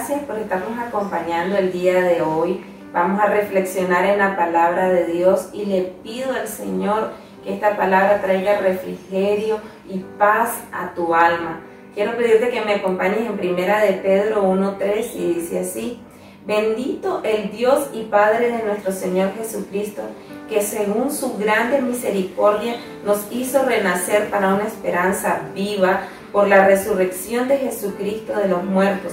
gracias por estarnos acompañando el día de hoy. Vamos a reflexionar en la palabra de Dios y le pido al Señor que esta palabra traiga refrigerio y paz a tu alma. Quiero pedirte que me acompañes en primera de Pedro 1.3 y dice así, bendito el Dios y Padre de nuestro Señor Jesucristo, que según su grande misericordia nos hizo renacer para una esperanza viva por la resurrección de Jesucristo de los muertos,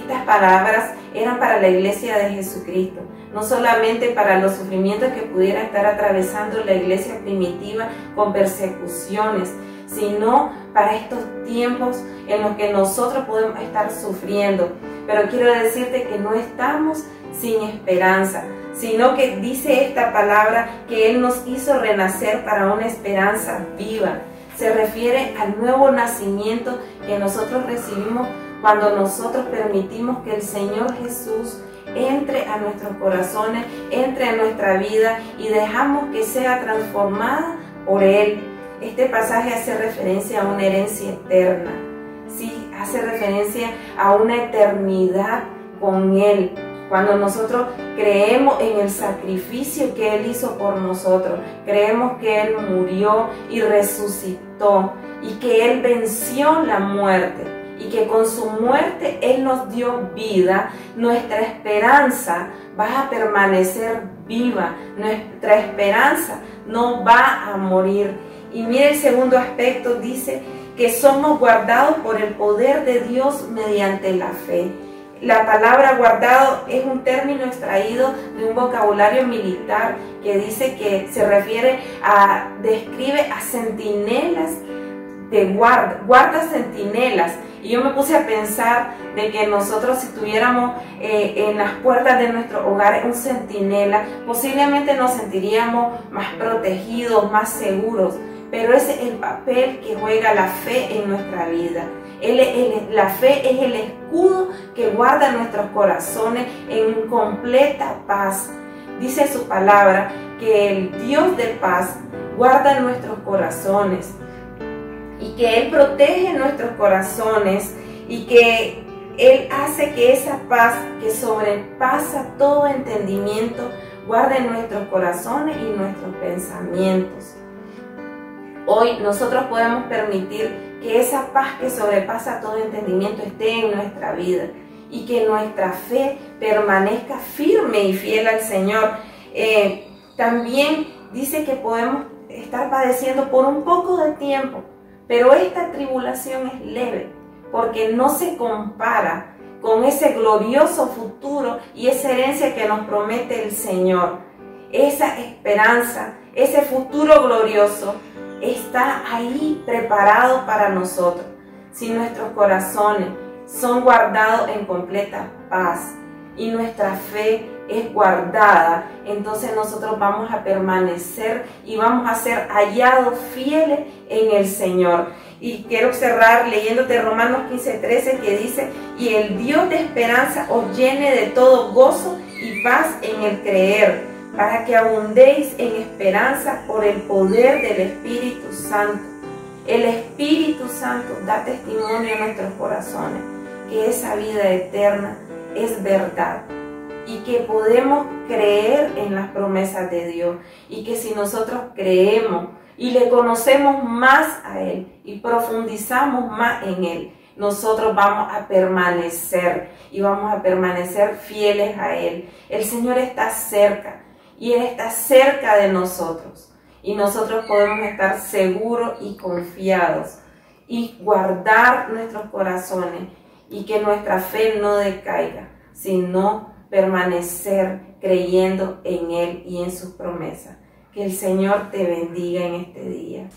Estas palabras eran para la iglesia de Jesucristo, no solamente para los sufrimientos que pudiera estar atravesando la iglesia primitiva con persecuciones, sino para estos tiempos en los que nosotros podemos estar sufriendo. Pero quiero decirte que no estamos sin esperanza, sino que dice esta palabra que Él nos hizo renacer para una esperanza viva. Se refiere al nuevo nacimiento que nosotros recibimos cuando nosotros permitimos que el Señor Jesús entre a nuestros corazones, entre a nuestra vida y dejamos que sea transformada por Él. Este pasaje hace referencia a una herencia eterna. Sí, hace referencia a una eternidad con Él. Cuando nosotros creemos en el sacrificio que Él hizo por nosotros, creemos que Él murió y resucitó y que Él venció la muerte y que con su muerte Él nos dio vida, nuestra esperanza va a permanecer viva, nuestra esperanza no va a morir. Y mire el segundo aspecto, dice que somos guardados por el poder de Dios mediante la fe. La palabra guardado es un término extraído de un vocabulario militar que dice que se refiere a, describe a centinelas de guarda, guarda centinelas y yo me puse a pensar de que nosotros si tuviéramos eh, en las puertas de nuestro hogar un centinela, posiblemente nos sentiríamos más protegidos, más seguros. Pero ese es el papel que juega la fe en nuestra vida. la fe es el escudo que guarda nuestros corazones en completa paz. Dice su palabra que el Dios de paz guarda nuestros corazones que Él protege nuestros corazones y que Él hace que esa paz que sobrepasa todo entendimiento guarde nuestros corazones y nuestros pensamientos. Hoy nosotros podemos permitir que esa paz que sobrepasa todo entendimiento esté en nuestra vida y que nuestra fe permanezca firme y fiel al Señor. Eh, también dice que podemos estar padeciendo por un poco de tiempo, pero esta tribulación es leve porque no se compara con ese glorioso futuro y esa herencia que nos promete el Señor. Esa esperanza, ese futuro glorioso está ahí preparado para nosotros. Si nuestros corazones son guardados en completa paz y nuestra fe es guardada, entonces nosotros vamos a permanecer y vamos a ser hallados fieles en el Señor. Y quiero cerrar leyéndote Romanos 15, 13 que dice, y el Dios de esperanza os llene de todo gozo y paz en el creer, para que abundéis en esperanza por el poder del Espíritu Santo. El Espíritu Santo da testimonio a nuestros corazones que esa vida eterna es verdad y que podemos creer en las promesas de Dios y que si nosotros creemos y le conocemos más a Él y profundizamos más en Él, nosotros vamos a permanecer y vamos a permanecer fieles a Él. El Señor está cerca y Él está cerca de nosotros y nosotros podemos estar seguros y confiados y guardar nuestros corazones y que nuestra fe no decaiga, sino permanecer creyendo en Él y en sus promesas. Que el Señor te bendiga en este día.